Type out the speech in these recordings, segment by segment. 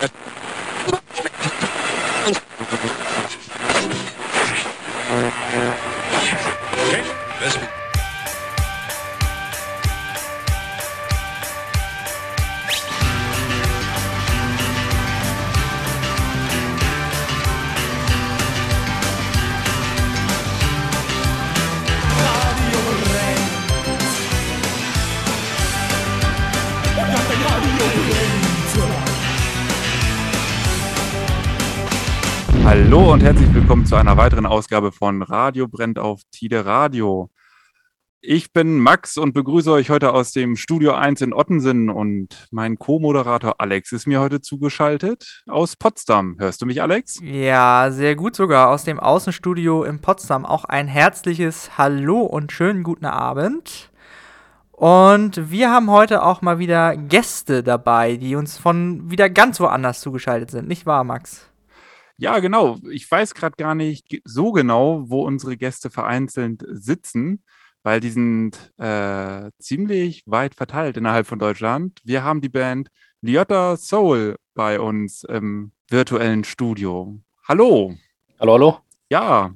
Thank you. Und herzlich willkommen zu einer weiteren Ausgabe von Radio brennt auf Tide Radio. Ich bin Max und begrüße euch heute aus dem Studio 1 in Ottensen und mein Co-Moderator Alex ist mir heute zugeschaltet aus Potsdam. Hörst du mich, Alex? Ja, sehr gut sogar aus dem Außenstudio in Potsdam. Auch ein herzliches Hallo und schönen guten Abend. Und wir haben heute auch mal wieder Gäste dabei, die uns von wieder ganz woanders zugeschaltet sind. Nicht wahr, Max? Ja, genau. Ich weiß gerade gar nicht so genau, wo unsere Gäste vereinzelt sitzen, weil die sind äh, ziemlich weit verteilt innerhalb von Deutschland. Wir haben die Band Liotta Soul bei uns im virtuellen Studio. Hallo. Hallo, hallo. Ja.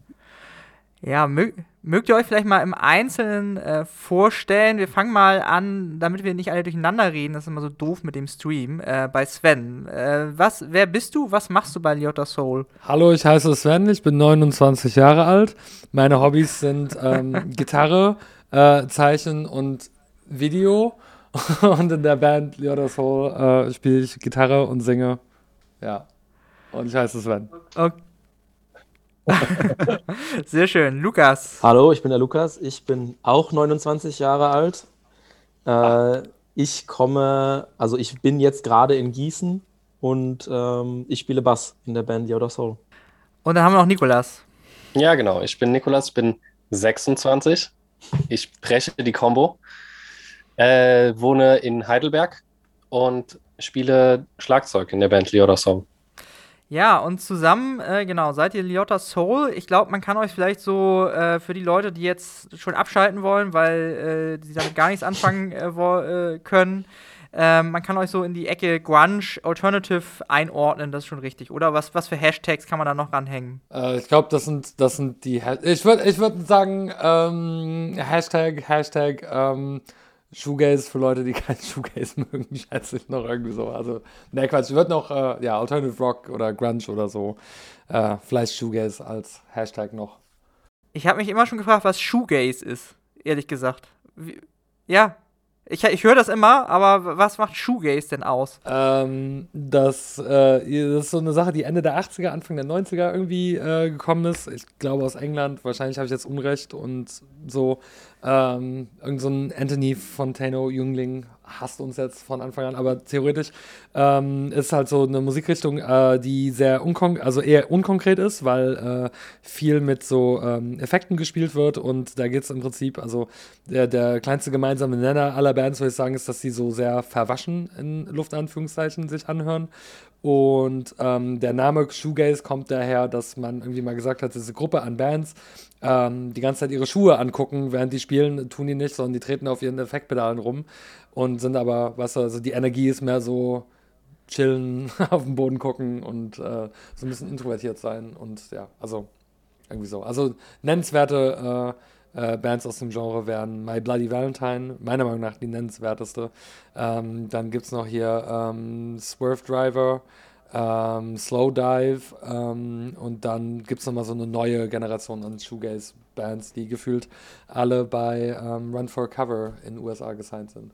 Ja, mö mögt ihr euch vielleicht mal im Einzelnen äh, vorstellen? Wir fangen mal an, damit wir nicht alle durcheinander reden, das ist immer so doof mit dem Stream, äh, bei Sven. Äh, was, wer bist du? Was machst du bei Liotta Soul? Hallo, ich heiße Sven, ich bin 29 Jahre alt. Meine Hobbys sind ähm, Gitarre, äh, Zeichen und Video. und in der Band Liotta Soul äh, spiele ich Gitarre und singe. Ja. Und ich heiße Sven. Okay. Sehr schön. Lukas. Hallo, ich bin der Lukas. Ich bin auch 29 Jahre alt. Äh, ich komme, also ich bin jetzt gerade in Gießen und ähm, ich spiele Bass in der Band Yoda Soul. Und dann haben wir noch Nikolas. Ja, genau. Ich bin Nikolas, bin 26. Ich spreche die Combo. Äh, wohne in Heidelberg und spiele Schlagzeug in der Band Leoda Soul. Ja, und zusammen, äh, genau, seid ihr Liotta Soul. Ich glaube, man kann euch vielleicht so äh, für die Leute, die jetzt schon abschalten wollen, weil äh, sie damit gar nichts anfangen äh, äh, können, ähm, man kann euch so in die Ecke Grunge Alternative einordnen, das ist schon richtig. Oder was, was für Hashtags kann man da noch ranhängen? Äh, ich glaube, das sind, das sind die. Ha ich würde ich würd sagen, ähm, Hashtag, Hashtag, ähm, Shoegaze für Leute, die keinen Shoegaze mögen, schätze ich noch irgendwie so. Also, ne, Quatsch, wird noch, äh, ja, Alternative Rock oder Grunge oder so. Äh, vielleicht Shoegaze als Hashtag noch. Ich habe mich immer schon gefragt, was Shoegaze ist, ehrlich gesagt. Wie, ja, ich, ich höre das immer, aber was macht Shoegaze denn aus? Ähm, das, äh, das ist so eine Sache, die Ende der 80er, Anfang der 90er irgendwie äh, gekommen ist. Ich glaube aus England, wahrscheinlich habe ich jetzt Unrecht und so. Ähm, irgend so ein Anthony Fontano Jüngling hasst uns jetzt von Anfang an, aber theoretisch ähm, ist halt so eine Musikrichtung, äh, die sehr unkon also eher unkonkret ist, weil äh, viel mit so ähm, Effekten gespielt wird und da geht es im Prinzip, also der, der kleinste gemeinsame Nenner aller Bands, würde ich sagen, ist, dass sie so sehr verwaschen in Luftanführungszeichen sich anhören und ähm, der Name Shoegaze kommt daher, dass man irgendwie mal gesagt hat, diese Gruppe an Bands ähm, die ganze Zeit ihre Schuhe angucken, während die spielen, tun die nicht, sondern die treten auf ihren Effektpedalen rum und sind aber, weißt du, also die Energie ist mehr so chillen, auf den Boden gucken und äh, so ein bisschen introvertiert sein und ja, also irgendwie so. Also nennenswerte äh, äh, Bands aus dem Genre wären My Bloody Valentine, meiner Meinung nach die nennenswerteste. Ähm, dann gibt es noch hier ähm, Swerve Driver, ähm, Slow Dive ähm, und dann gibt es nochmal so eine neue Generation an Shoegaze-Bands, die gefühlt alle bei ähm, Run for Cover in den USA gesigned sind.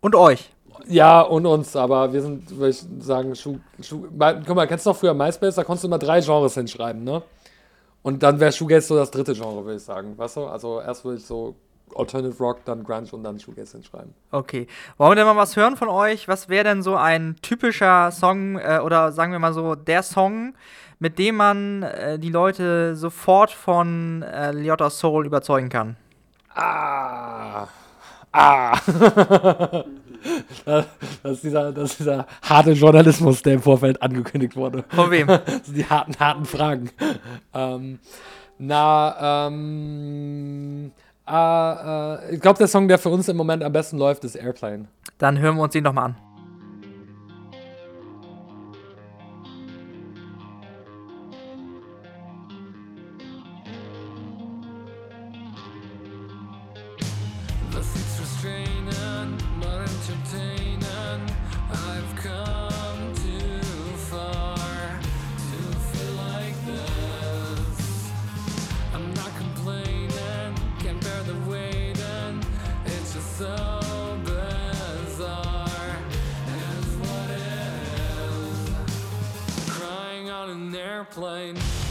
Und euch. Ja, und uns, aber wir sind, würde ich sagen, Schuh, Schuh, guck mal, kennst du noch früher MySpace, da konntest du immer drei Genres hinschreiben, ne? Und dann wäre Shoegaze so das dritte Genre, würde ich sagen, weißt du? Also erst würde ich so Alternative Rock, dann Grunge und dann Shoegaze hinschreiben. Okay. Wollen wir denn mal was hören von euch? Was wäre denn so ein typischer Song äh, oder sagen wir mal so der Song, mit dem man äh, die Leute sofort von äh, Liotta Soul überzeugen kann? Ah. Ah. das, ist dieser, das ist dieser harte Journalismus, der im Vorfeld angekündigt wurde. Von wem? Das sind die harten, harten Fragen. Ähm, na, ähm, äh, äh, ich glaube, der Song, der für uns im Moment am besten läuft, ist Airplane. Dann hören wir uns den doch mal an. Airplane.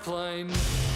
Airplane.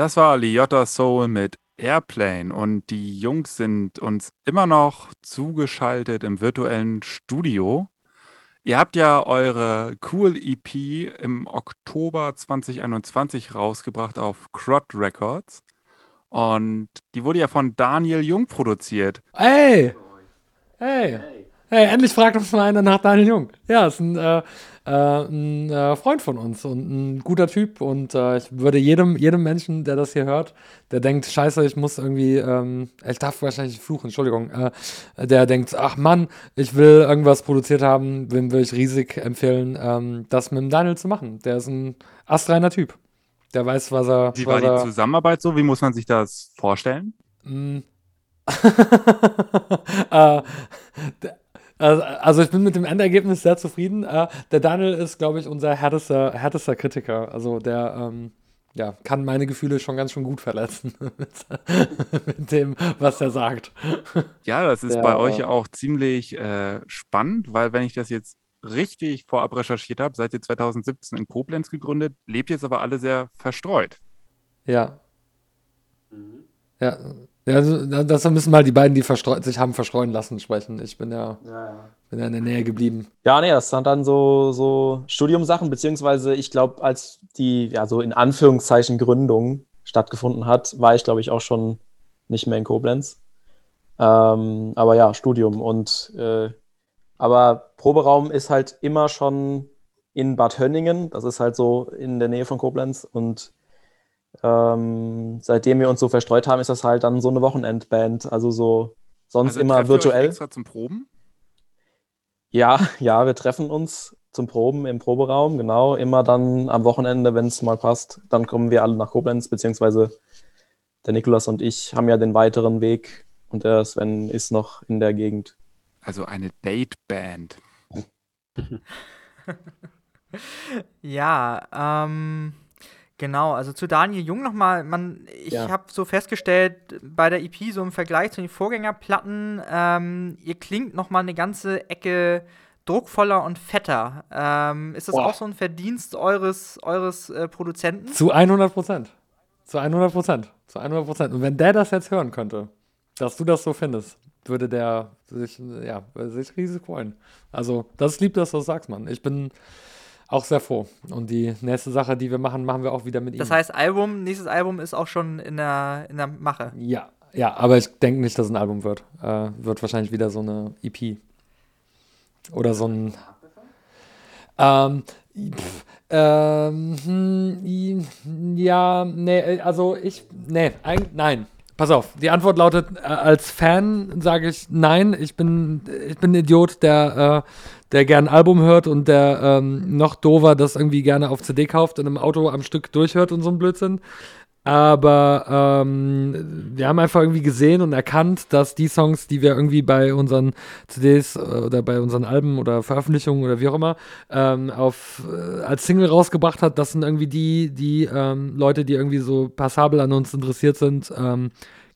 Das war Liotta Soul mit Airplane und die Jungs sind uns immer noch zugeschaltet im virtuellen Studio. Ihr habt ja eure Cool EP im Oktober 2021 rausgebracht auf Crot Records und die wurde ja von Daniel Jung produziert. Ey! Hey! Hey, endlich fragt uns mal einer nach Daniel Jung. Ja, ist ein, äh, äh, ein äh, Freund von uns und ein guter Typ. Und äh, ich würde jedem, jedem Menschen, der das hier hört, der denkt, scheiße, ich muss irgendwie, ähm, ich darf wahrscheinlich fluchen, Entschuldigung, äh, der denkt, ach Mann, ich will irgendwas produziert haben, dem würde ich riesig empfehlen, ähm, das mit dem Daniel zu machen. Der ist ein astreiner Typ. Der weiß, was er. Wie war er, die Zusammenarbeit so? Wie muss man sich das vorstellen? Mm. äh, also- also ich bin mit dem Endergebnis sehr zufrieden. Äh, der Daniel ist, glaube ich, unser härtester, härtester Kritiker. Also der ähm, ja, kann meine Gefühle schon ganz schön gut verletzen mit, dem, was er sagt. Ja, das ist Ja, bei euch ja auch ziemlich äh, spannend, weil wenn ich das jetzt richtig vorab recherchiert habe, seid ihr 2017 in Koblenz gegründet, lebt jetzt aber alle sehr verstreut. Ja. Ja, ja also, da- das müssen mal die beiden, die sich haben verstreuen lassen, sprechen. Ich bin ja, bin ja in der Nähe geblieben. Ja, nee, das sind dann so, so Studiumsachen, beziehungsweise ich glaube, als die, ja, so in Anführungszeichen Gründung stattgefunden hat, war ich, glaube ich, auch schon nicht mehr in Koblenz. Ähm, aber ja, Studium und äh, aber Proberaum ist halt immer schon in Bad Hönningen, das ist halt so in der Nähe von Koblenz und ähm, seitdem wir uns so verstreut haben, ist das halt dann so eine Wochenendband, also so sonst Also immer trefft ihr euch virtuell. extra zum Proben? Ja, ja, wir treffen uns zum Proben im Proberaum, genau. Immer dann am Wochenende, wenn es mal passt, dann kommen wir alle nach Koblenz, beziehungsweise der Nikolas und ich haben ja den weiteren Weg und der Sven ist noch in der Gegend. Also eine Date-Band. Ja, ähm, Genau, also zu Daniel Jung nochmal, man, ich Ja. habe so festgestellt, bei der EP, so im Vergleich zu den Vorgängerplatten, ähm, ihr klingt nochmal eine ganze Ecke druckvoller und fetter. Ähm, ist das Boah. auch so ein Verdienst eures, eures äh, Produzenten? Zu 100 Prozent. Zu 100 Prozent. Zu 100 Prozent. Und wenn der das jetzt hören könnte, dass du das so findest, würde der sich, ja, sich riesig freuen. Also, das ist lieb, dass du das sagst, Mann. Ich bin auch sehr froh. Und die nächste Sache, die wir machen, machen wir auch wieder mit ihm. Das heißt, Album, nächstes Album ist auch schon in der, in der Mache. Ja, ja, aber ich denke nicht, dass es ein Album wird. Äh, wird wahrscheinlich wieder so eine EP. Oder so ein. Ähm, pff, ähm, hm, ja, nee, also ich, nee, eigentlich, nein. Pass auf, die Antwort lautet, äh, als Fan sage ich nein, ich bin, ich bin ein Idiot, der, äh, der gern ein Album hört und der ähm, noch dover das irgendwie gerne auf CD kauft und im Auto am Stück durchhört und so ein Blödsinn. Aber ähm, wir haben einfach irgendwie gesehen und erkannt, dass die Songs, die wir irgendwie bei unseren CDs äh, oder bei unseren Alben oder Veröffentlichungen oder wie auch immer ähm, auf, äh, als Single rausgebracht hat, das sind irgendwie die, die ähm, Leute, die irgendwie so passabel an uns interessiert sind, ähm,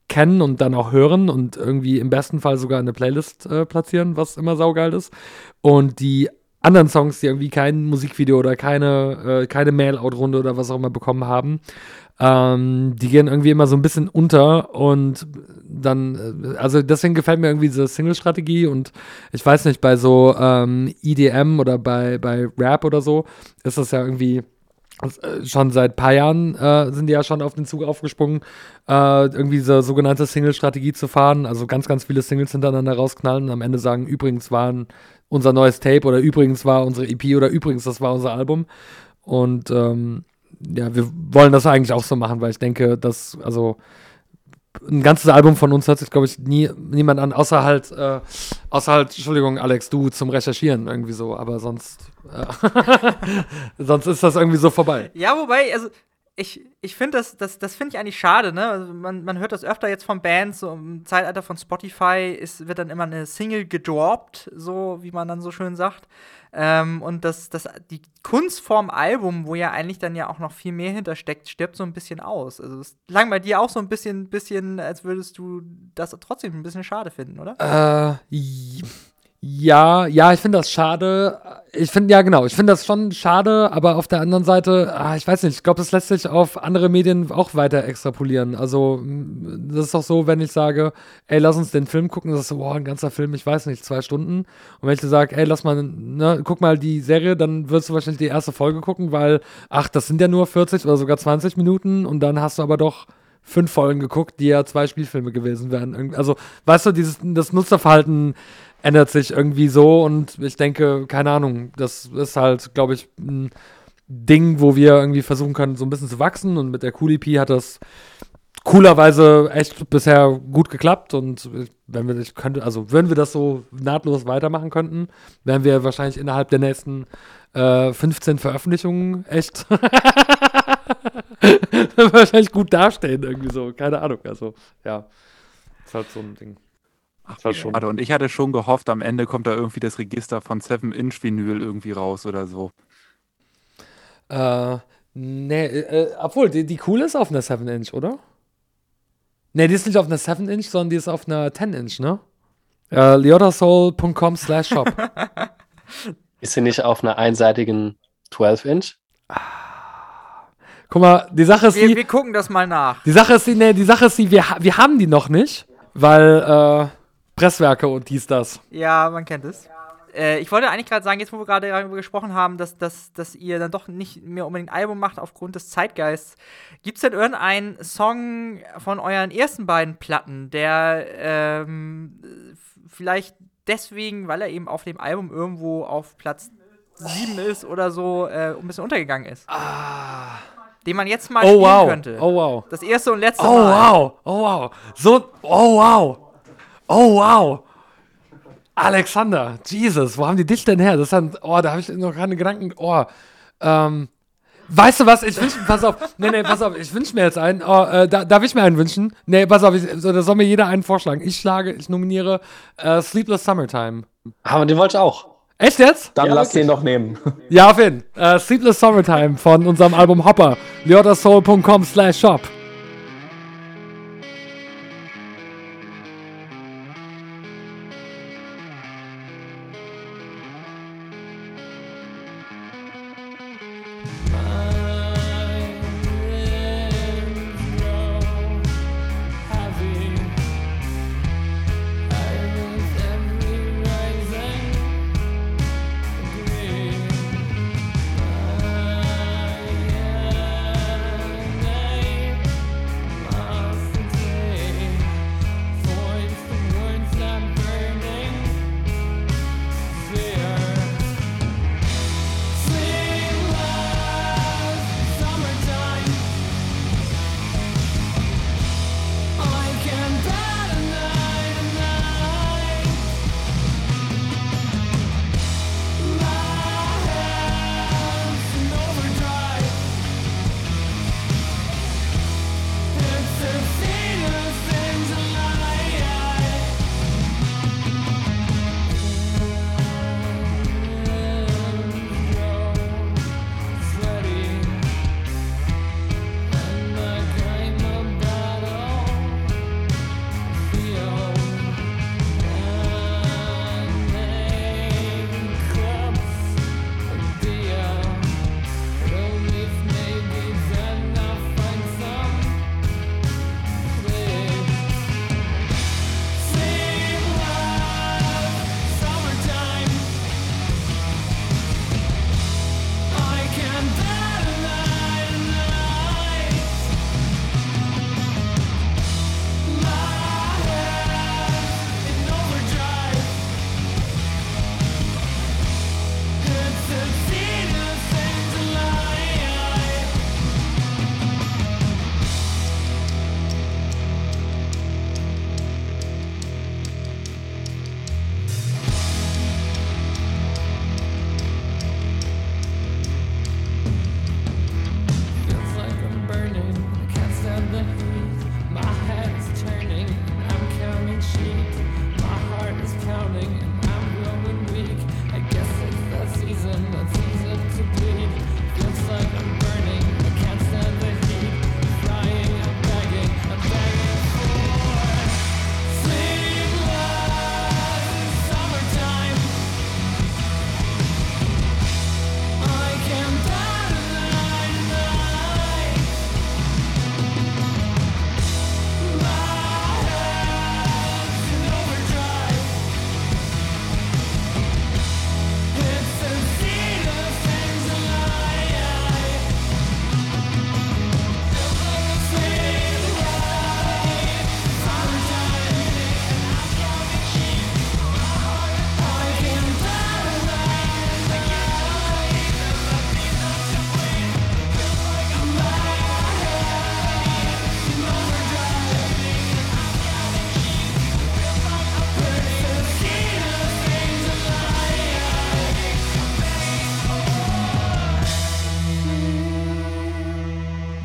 kennen und dann auch hören und irgendwie im besten Fall sogar in eine Playlist äh, platzieren, was immer saugeil ist. Und die anderen Songs, die irgendwie kein Musikvideo oder keine, äh, keine Mail-Out-Runde oder was auch immer bekommen haben, ähm, die gehen irgendwie immer so ein bisschen unter und dann, äh, also deswegen gefällt mir irgendwie diese Single-Strategie und ich weiß nicht, bei so ähm, EDM oder bei, bei Rap oder so ist das ja irgendwie schon seit ein paar Jahren äh, sind die ja schon auf den Zug aufgesprungen, äh, irgendwie diese sogenannte Single-Strategie zu fahren, also ganz, ganz viele Singles hintereinander rausknallen und am Ende sagen, übrigens waren unser neues Tape oder übrigens war unsere EP oder übrigens das war unser Album. Und ähm, ja, wir wollen das eigentlich auch so machen, weil ich denke, dass, also ein ganzes Album von uns hört sich, glaube ich, nie, niemand an, außer halt, äh, außer halt, Entschuldigung, Alex, du zum Recherchieren irgendwie so, aber sonst, äh, sonst ist das irgendwie so vorbei. Ja, wobei, also ich, ich finde das, das, das finde ich eigentlich schade, ne? Also man, man hört das öfter jetzt von Bands, so im Zeitalter von Spotify ist, wird dann immer eine Single gedroppt, so wie man dann so schön sagt. Ähm, und das, das, die Kunstform Album, wo ja eigentlich dann ja auch noch viel mehr hintersteckt, stirbt so ein bisschen aus. Also es klang bei dir auch so ein bisschen, bisschen, als würdest du das trotzdem ein bisschen schade finden, oder? Äh, ja, ja, ich finde das schade. Ich finde, ja, genau, ich finde das schon schade, aber auf der anderen Seite, ah, ich weiß nicht, ich glaube, das lässt sich auf andere Medien auch weiter extrapolieren. Also, m, das ist doch so, wenn ich sage, ey, lass uns den Film gucken, das ist so, boah, ein ganzer Film, ich weiß nicht, zwei Stunden. Und wenn ich dir sage, ey, lass mal, ne, guck mal die Serie, dann wirst du wahrscheinlich die erste Folge gucken, weil, ach, das sind ja nur 40 oder sogar 20 Minuten und dann hast du aber doch fünf Folgen geguckt, die ja zwei Spielfilme gewesen wären. Also, weißt du, dieses, das Nutzerverhalten ändert sich irgendwie so und ich denke, keine Ahnung, das ist halt, glaube ich, ein Ding, wo wir irgendwie versuchen können, so ein bisschen zu wachsen und mit der Cool EP hat das coolerweise echt bisher gut geklappt und wenn wir könnte, also wenn wir das so nahtlos weitermachen könnten, wären wir wahrscheinlich innerhalb der nächsten äh, 15 Veröffentlichungen echt wahrscheinlich gut dastehen irgendwie so, keine Ahnung, also ja, ist halt so ein Ding. Ach, war schon- schade. Und ich hatte schon gehofft, am Ende kommt da irgendwie das Register von 7-Inch-Vinyl irgendwie raus oder so. Äh, nee, äh, obwohl, die, die cool ist auf einer 7-Inch, oder? Nee, die ist nicht auf einer 7-Inch, sondern die ist auf einer 10-Inch, ne? Äh, liotasoul.com slash shop. Ist sie nicht auf einer einseitigen 12-Inch? Guck mal, die Sache ist Wir, die, wir gucken das mal nach. die Sache ist die, nee, die Sache ist die, wir, wir haben die noch nicht, weil, äh, Presswerke und dies, das. Ja, man kennt es. Äh, ich wollte eigentlich gerade sagen, jetzt wo wir gerade darüber gesprochen haben, dass, dass, dass ihr dann doch nicht mehr unbedingt ein Album macht aufgrund des Zeitgeists. Gibt es denn irgendeinen Song von euren ersten beiden Platten, der ähm, vielleicht deswegen, weil er eben auf dem Album irgendwo auf Platz 7 ist oder so, äh, ein bisschen untergegangen ist? Den man jetzt mal Oh spielen wow, könnte. oh wow. Das erste und letzte Oh Mal. wow, oh wow. So, oh wow. Oh wow. Alexander, Jesus, wo haben die dich denn her? Das ist dann, oh, da habe ich noch keine Gedanken. Oh, ähm, weißt du was? Ich wünsche, pass auf, nee, nee, pass auf, ich wünsche mir jetzt einen. Oh, äh, da, darf ich mir einen wünschen? Nee, pass auf, ich, so, da soll mir jeder einen vorschlagen. Ich schlage, ich nominiere äh, Sleepless Summertime. Aber den wollte ich auch. Echt jetzt? Dann Ja, lass wirklich. den doch nehmen. Ja, auf jeden Fall. Äh, Sleepless Summertime von unserem Album Hopper. lyotasoul.com slash shop.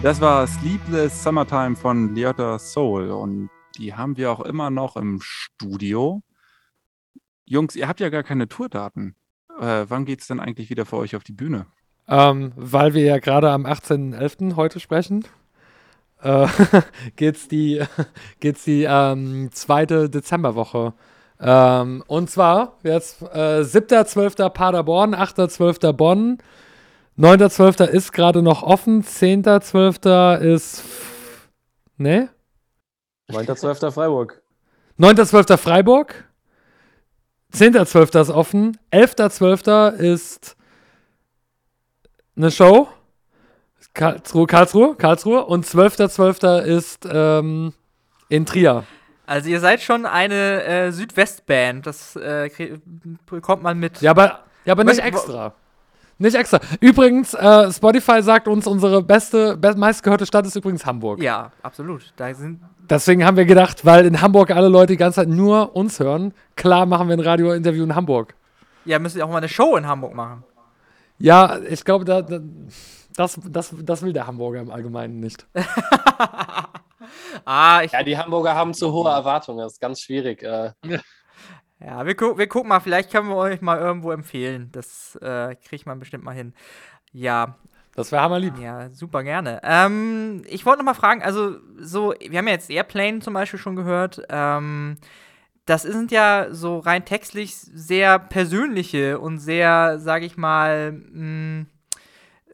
Das war Sleepless Summertime von Leota Soul und die haben wir auch immer noch im Studio. Jungs, ihr habt ja gar keine Tourdaten. Äh, wann geht's denn eigentlich wieder für euch auf die Bühne? Ähm, weil wir ja gerade am 18.11. heute sprechen, äh, geht's die, geht's die ähm, zweite Dezemberwoche. Ähm, und zwar jetzt äh, 7.12. Paderborn, 8.12. Bonn, 9.12. ist gerade noch offen, 10.12. ist. Ne? 9.12. Freiburg. 9.12. Freiburg. 10.12. ist offen. 11.12. ist eine Show. Karlsruhe, Karlsruhe, Karlsruhe. Und 12.12. ist ähm, in Trier. Also ihr seid schon eine äh, Südwestband. Das äh, bekommt man mit. Ja, aber, ja, aber nicht extra. Nicht extra. Übrigens, äh, Spotify sagt uns, unsere beste, be meistgehörte Stadt ist übrigens Hamburg. Ja, absolut. Da sind Deswegen haben wir gedacht, weil in Hamburg alle Leute die ganze Zeit nur uns hören, klar machen wir ein Radiointerview in Hamburg. ja müssen auch mal eine Show in Hamburg machen. Ja, ich glaube, da, da, das, das, das will der Hamburger im Allgemeinen nicht. Ah, ich, Ja, die Hamburger haben zu hohe Erwartungen. Das ist ganz schwierig. Äh, Ja, wir, gu wir gucken mal, vielleicht können wir euch mal irgendwo empfehlen. Das äh, kriegt man bestimmt mal hin. Ja, Das wäre hammerlieb. ja, super gerne. Ähm, ich wollte noch mal fragen, also so, wir haben ja jetzt Airplane zum Beispiel schon gehört. Ähm, das sind ja so rein textlich sehr persönliche und sehr, sage ich mal, mh,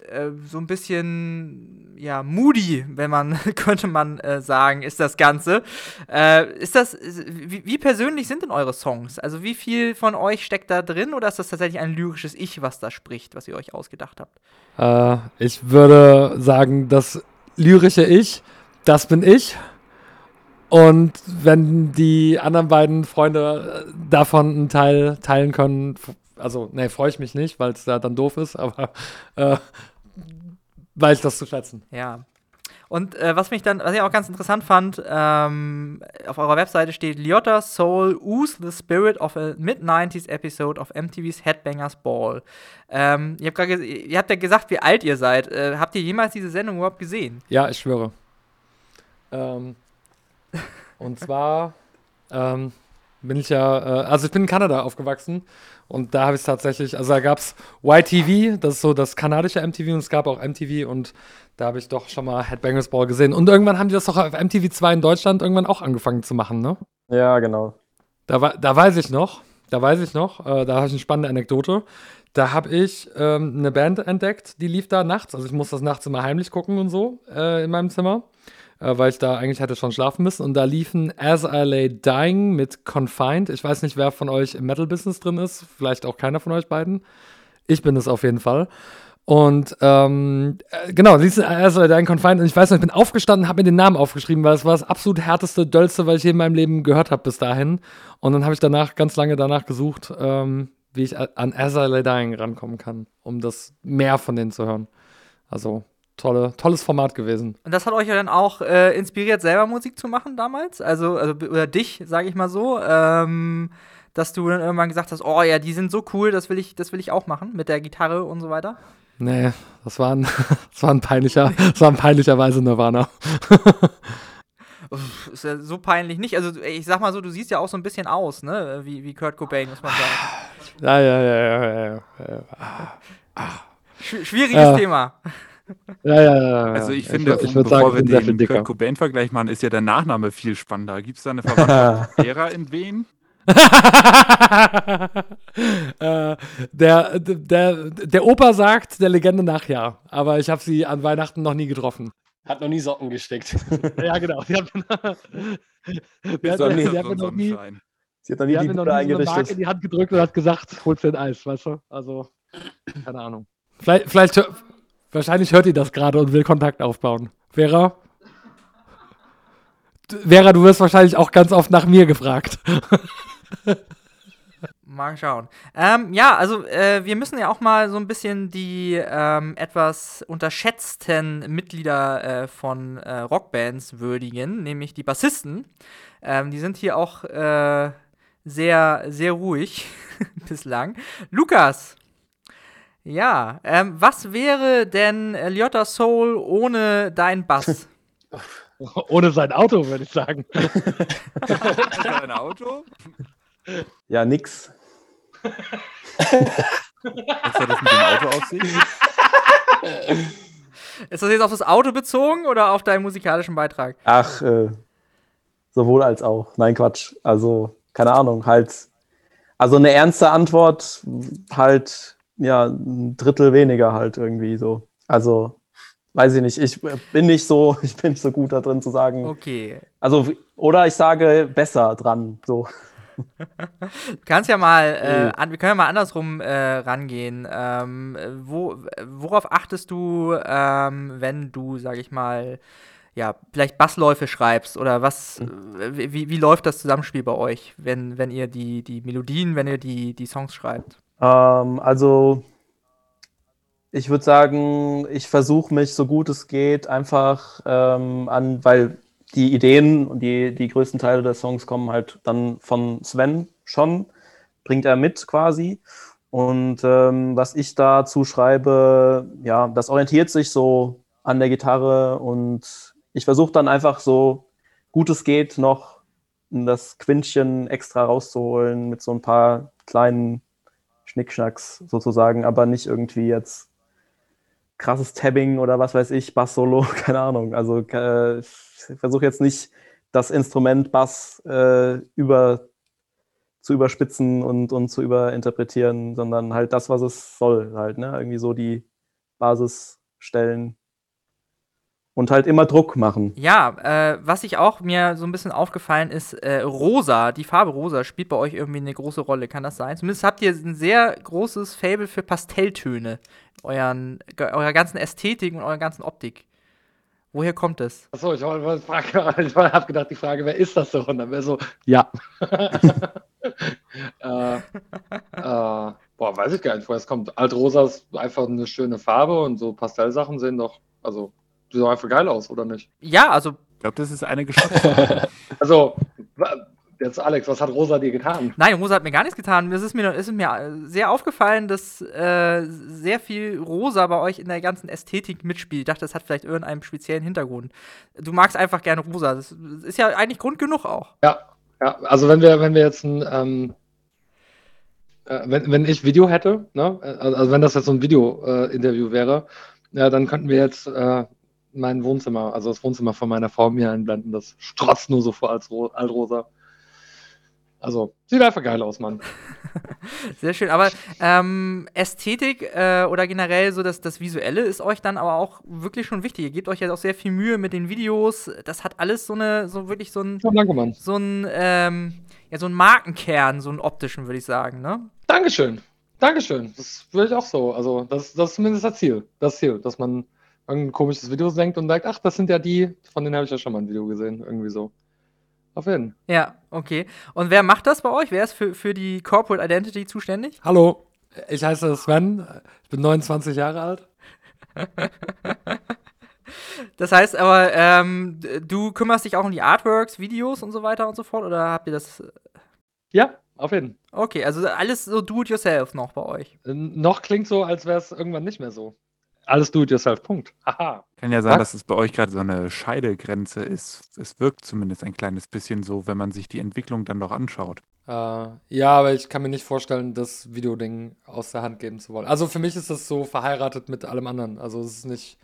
äh, so ein bisschen ja moody, wenn man könnte man äh, sagen, ist das Ganze. Äh, ist das wie, wie persönlich sind denn eure Songs? Also wie viel von euch steckt da drin oder ist das tatsächlich ein lyrisches Ich, was da spricht, was ihr euch ausgedacht habt? Äh, ich würde sagen, das lyrische Ich, das bin ich. Und wenn die anderen beiden Freunde äh, davon einen Teil teilen können, also, ne, freue ich mich nicht, weil es da dann doof ist, aber äh, weiß ich das zu schätzen. Ja. Und äh, was mich dann, was ich auch ganz interessant fand, ähm, auf eurer Webseite steht Lyotta Soul ooze the spirit of a mid-90s episode of MTV's Headbangers Ball. Ähm, ihr, habt grad ihr habt ja gesagt, wie alt ihr seid. Äh, habt ihr jemals diese Sendung überhaupt gesehen? Ja, ich schwöre. Ähm, und zwar ähm, bin ich ja, äh, also ich bin in Kanada aufgewachsen und da habe ich es tatsächlich, also da gab es YTV, das ist so das kanadische MTV und es gab auch MTV und da habe ich doch schon mal Headbangers Ball gesehen. Und irgendwann haben die das doch auf MTV 2 in Deutschland irgendwann auch angefangen zu machen, ne? Ja, genau. Da, da weiß ich noch, da weiß ich noch, äh, da habe ich eine spannende Anekdote. Da habe ich ähm, eine Band entdeckt, die lief da nachts. Also ich musste das nachts immer heimlich gucken und so äh, in meinem Zimmer, weil ich da eigentlich hätte schon schlafen müssen. Und da liefen As I Lay Dying mit Confined. Ich weiß nicht, wer von euch im Metal-Business drin ist. Vielleicht auch keiner von euch beiden. Ich bin es auf jeden Fall. Und ähm, äh, genau, siehst du, also dein Confined. Und ich weiß noch, ich bin aufgestanden, habe mir den Namen aufgeschrieben, weil es war das absolut härteste, dollste, was ich je in meinem Leben gehört habe bis dahin. Und dann habe ich danach ganz lange danach gesucht, ähm, wie ich an As I Lay Dying rankommen kann, um das mehr von denen zu hören. Also tolle, tolles Format gewesen. Und das hat euch ja dann auch äh, inspiriert, selber Musik zu machen damals? Also, also oder dich, sage ich mal so. Ähm, dass du dann irgendwann gesagt hast, oh ja, die sind so cool, das will ich, das will ich auch machen mit der Gitarre und so weiter. Nee, das war ein, das war ein peinlicher, das war ein peinlicherweise Nirvana. Uff, ist ja so peinlich nicht. Also ich sag mal so, du siehst ja auch so ein bisschen aus, ne? Wie, wie Kurt Cobain, muss man sagen. Ja, ja, ja, ja, ja, ja. Sch schwieriges Ja. Thema. Ja, ja, ja. Also ich finde, um, würd bevor sagen, wir ich den. Kurt Cobain-Vergleich machen, ist ja der Nachname viel spannender. Gibt es da eine Verwandtschaft derer in wen? äh, der, der, der Opa sagt der Legende nach ja, aber ich habe sie an Weihnachten noch nie getroffen. Hat noch nie Socken gestickt. Ja, genau. Die hat, die hat, So, die hat noch nie. Sie hat noch die nie hat die mir noch nie so eine Mark in eingerichtet. die Hand gedrückt und hat gesagt, holst dir ein Eis, weißt du? Also, keine Ahnung. Vielleicht, vielleicht wahrscheinlich hört ihr das gerade und will Kontakt aufbauen. Vera? Vera, du wirst wahrscheinlich auch ganz oft nach mir gefragt. Mal schauen. Ähm, ja, also äh, wir müssen ja auch mal so ein bisschen die ähm, etwas unterschätzten Mitglieder äh, von äh, Rockbands würdigen, nämlich die Bassisten. Ähm, die sind hier auch äh, sehr, sehr ruhig bislang. Lukas, ja, ähm, was wäre denn Lyotta Soul ohne dein Bass? Ohne sein Auto, würde ich sagen. Ist da ein Auto? Ja, nix. Was hat das mit dem Auto sich? Ist das jetzt auf das Auto bezogen oder auf deinen musikalischen Beitrag? Ach, äh, sowohl als auch. Nein, Quatsch. Also, keine Ahnung, halt. Also eine ernste Antwort, halt, ja, ein Drittel weniger halt irgendwie so. Also, weiß ich nicht. Ich bin nicht so, ich bin nicht so gut da drin zu sagen. Okay. Also, oder ich sage besser dran. So. Du kannst ja mal, äh, Oh. an, wir können ja mal andersrum äh, rangehen. Ähm, wo, worauf achtest du, ähm, wenn du, sag ich mal, ja, vielleicht Bassläufe schreibst oder was, Hm. äh, wie, wie läuft das Zusammenspiel bei euch, wenn, wenn ihr die, die Melodien, wenn ihr die, die Songs schreibt? Ähm, also, ich würde sagen, ich versuche mich so gut es geht einfach ähm, an, weil die Ideen und die, die größten Teile der Songs kommen halt dann von Sven schon, bringt er mit quasi. Und ähm, was ich dazu schreibe, ja, das orientiert sich so an der Gitarre und ich versuche dann einfach so gut es geht noch das Quintchen extra rauszuholen mit so ein paar kleinen Schnickschnacks sozusagen, aber nicht irgendwie jetzt krasses Tabbing oder was weiß ich, Bass-Solo, keine Ahnung. Also äh, ich versuche jetzt nicht das Instrument Bass äh, über, zu überspitzen und, und zu überinterpretieren, sondern halt das, was es soll, halt, ne? Irgendwie so die Basisstellen und halt immer Druck machen. Ja, äh, was ich auch mir so ein bisschen aufgefallen ist, äh, rosa, die Farbe rosa spielt bei euch irgendwie eine große Rolle, kann das sein? Zumindest habt ihr ein sehr großes Fable für Pastelltöne euren, eurer ganzen Ästhetik und eurer ganzen Optik. Woher kommt das? Achso, ich ich habe gedacht, die Frage, wer ist das so? Und dann wäre so, ja. äh, äh, boah, weiß ich gar nicht, woher es kommt. Altrosa ist einfach eine schöne Farbe und so Pastellsachen sehen doch, also, sehen einfach geil aus, oder nicht? Ja, also, Ich glaube, das ist eine Geschmackssache. Also, jetzt Alex, was hat Rosa dir getan? nein, Rosa hat mir gar nichts getan. Es ist mir, es ist mir äh, sehr aufgefallen, dass äh, sehr viel Rosa bei euch in der ganzen Ästhetik mitspielt. Ich dachte, das hat vielleicht irgendeinen speziellen Hintergrund. Du magst einfach gerne rosa. Das ist ja eigentlich Grund genug auch. Ja, ja, also wenn wir, wenn wir jetzt ein, ähm, äh, wenn, wenn ich Video hätte, ne, äh, also wenn das jetzt so ein Video-Interview wäre, ja, dann könnten wir jetzt äh, mein Wohnzimmer, also das Wohnzimmer von meiner Frau mir einblenden, das strotzt nur so vor als Ro Altrosa. Also, sieht einfach geil aus, Mann. Sehr schön, aber ähm, Ästhetik äh, oder generell so das, das Visuelle ist euch dann aber auch wirklich schon wichtig. Ihr gebt euch ja auch sehr viel Mühe mit den Videos. Das hat alles so eine, so wirklich so ein, Ja, danke, Mann. so ein, ähm, ja, so ein Markenkern, so einen optischen, würde ich sagen, ne? Dankeschön. Dankeschön. Das würde ich auch so. Also, das, das ist zumindest das Ziel. Das Ziel, dass man irgendein komisches Video denkt und sagt, ach, das sind ja die, von denen habe ich ja schon mal ein Video gesehen. Irgendwie so. Auf jeden. Ja, okay. Und wer macht das bei euch? Wer ist für, für die Corporate Identity zuständig? Hallo, ich heiße Sven, ich bin 29 Jahre alt. Das heißt aber, ähm, du kümmerst dich auch um die Artworks, Videos und so weiter und so fort? Oder habt ihr das. Ja, auf jeden. Okay, also alles so do-it-yourself noch bei euch. Noch klingt so, als wäre es irgendwann nicht mehr so. Alles do it yourself. Punkt. Haha. Kann ja sein, Was? dass es bei euch gerade so eine Scheidegrenze ist. Es wirkt zumindest ein kleines bisschen so, wenn man sich die Entwicklung dann noch anschaut. Äh, ja, aber ich kann mir nicht vorstellen, das Videoding aus der Hand geben zu wollen. Also für mich ist das so verheiratet mit allem anderen. Also es ist nicht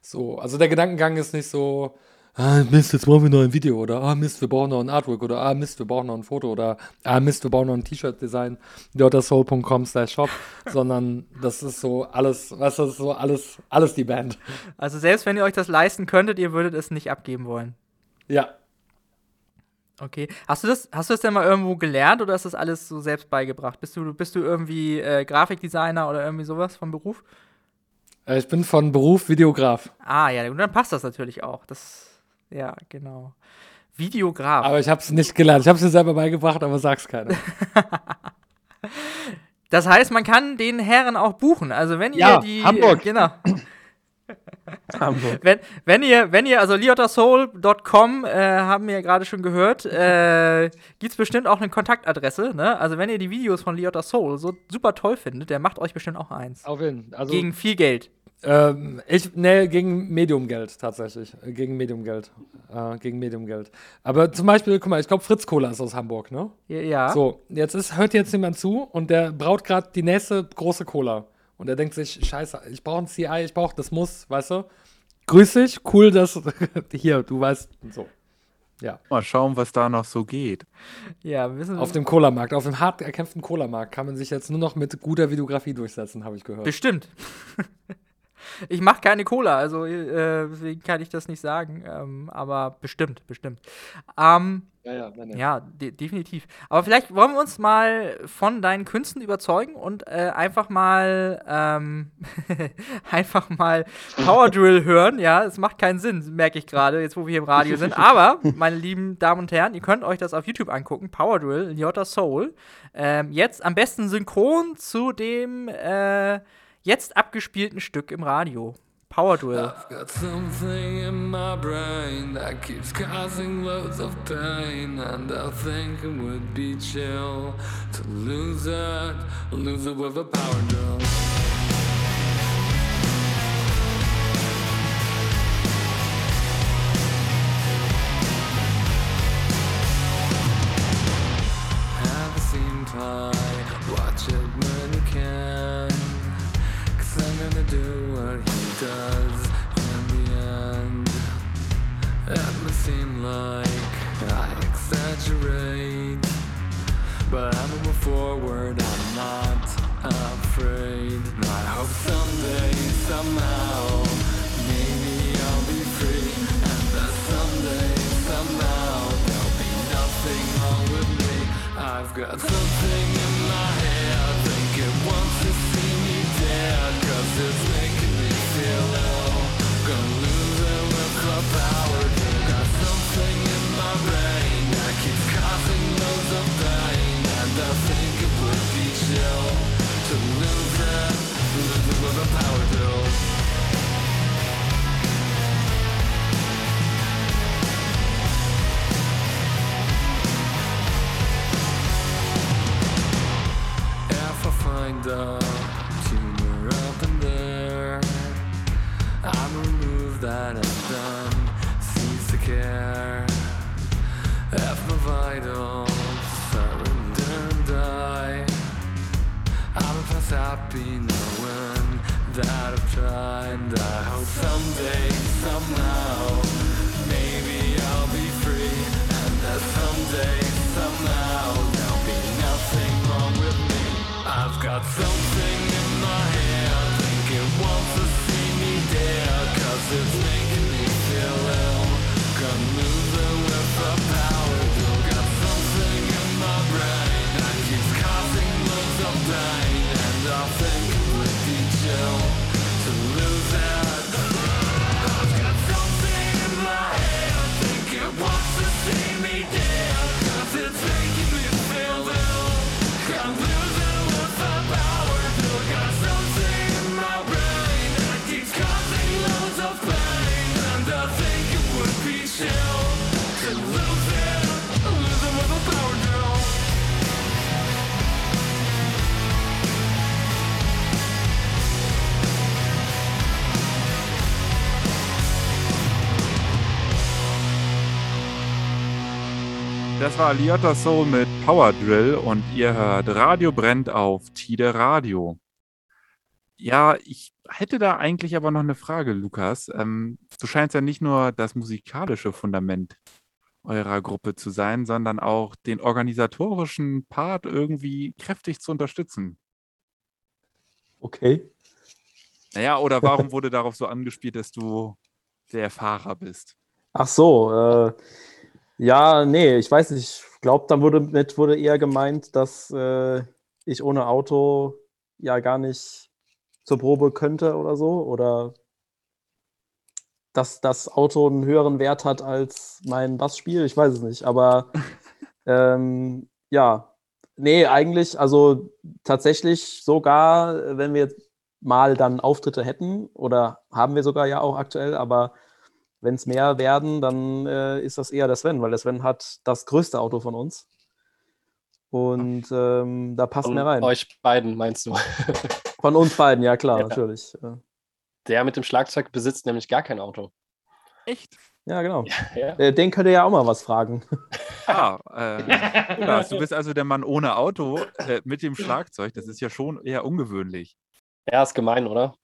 so, also der Gedankengang ist nicht so, ah Mist, jetzt brauchen wir noch ein Video oder ah Mist, wir brauchen noch ein Artwork oder ah Mist, wir brauchen noch ein Foto oder ah Mist, wir brauchen noch ein T-Shirt-Design, jotasoul.com slash shop, sondern das ist so alles, was ist so alles, alles die Band. Also selbst wenn ihr euch das leisten könntet, ihr würdet es nicht abgeben wollen. Ja, Okay. Hast du das, hast du das denn mal irgendwo gelernt oder ist das alles so selbst beigebracht? Bist du, bist du irgendwie äh, Grafikdesigner oder irgendwie sowas vom Beruf? Äh, ich bin von Beruf Videograf. Ah, ja, dann passt das natürlich auch. Das, ja, genau. Videograf. Aber ich habe es nicht gelernt. Ich habe es mir selber beigebracht, aber sag's keiner. Das heißt, man kann den Herren auch buchen. Also wenn ihr Ja, die. Hamburg. Genau. Hamburg. Wenn, wenn ihr, wenn ihr, also liotasoul.com äh, haben wir ja gerade schon gehört, äh, gibt es bestimmt auch eine Kontaktadresse, ne? Also wenn ihr die Videos von Liota Soul so super toll findet, der macht euch bestimmt auch eins. Auf jeden. Also, Gegen viel Geld. Ähm, ich, nee, gegen Mediumgeld tatsächlich. Äh, Gegen Mediumgeld. Äh, gegen Mediumgeld. Aber zum Beispiel, guck mal, ich glaube, Fritz Cola ist aus Hamburg, ne? Ja. ja. So, jetzt ist, hört jetzt jemand zu und der braut gerade die nächste große Cola. Und er denkt sich, scheiße, ich brauche ein CI, ich brauche, das muss, weißt du? Grüß dich, cool, dass, hier, du weißt, so. Ja, Mal schauen, was da noch so geht. Ja, wissen auf dem Cola-Markt, auf dem hart erkämpften Cola-Markt kann man sich jetzt nur noch mit guter Videografie durchsetzen, habe ich gehört. Bestimmt. Ich mache keine Cola, also äh, deswegen kann ich das nicht sagen. Ähm, aber bestimmt, bestimmt. Ähm, ja, ja, nein, nein. Ja, de definitiv. Aber vielleicht wollen wir uns mal von deinen Künsten überzeugen und äh, einfach mal ähm, einfach mal Power Drill hören. Ja, es macht keinen Sinn, merke ich gerade, jetzt wo wir hier im Radio sind. Aber, meine lieben Damen und Herren, ihr könnt euch das auf YouTube angucken. Power Drill, Liotta Soul. Ähm, jetzt am besten synchron zu dem äh, jetzt abgespielten Stück im Radio. Power Drill. I've got something in my brain that keeps causing loads of pain, and I think it would be chill to lose it, lose it with a power drill. Someday, somehow, maybe I'll be free, and that someday, somehow, there'll be nothing wrong with me. I've got something in my head, think it wants to see me dead, cause it's Das war Liotta Soul mit Power Drill und ihr hört Radio brennt auf Tide Radio. Ja, ich hätte da eigentlich aber noch eine Frage, Lukas. Ähm, du scheinst ja nicht nur das musikalische Fundament eurer Gruppe zu sein, sondern auch den organisatorischen Part irgendwie kräftig zu unterstützen. Okay. Naja, oder warum wurde darauf so angespielt, dass du der Fahrer bist? Ach so, äh, ja, nee, ich weiß nicht. Ich glaube, dann wurde, mit wurde eher gemeint, dass äh, ich ohne Auto ja gar nicht zur Probe könnte oder so. Oder dass das Auto einen höheren Wert hat als mein Bassspiel. Ich weiß es nicht. Aber ähm, ja, nee, eigentlich, also tatsächlich sogar, wenn wir mal dann Auftritte hätten, oder haben wir sogar ja auch aktuell, aber wenn es mehr werden, dann äh, ist das eher der Sven, weil der Sven hat das größte Auto von uns. Und ähm, da passt Von mehr rein. euch beiden, meinst du? Von uns beiden, ja klar, Ja. natürlich. Ja. Der mit dem Schlagzeug besitzt nämlich gar kein Auto. Echt? Ja, genau. Ja. Äh, Den könnt ihr ja auch mal was fragen. Ah, äh, du bist also der Mann ohne Auto äh, mit dem Schlagzeug. Das ist ja schon eher ungewöhnlich. Ja, ist gemein, oder?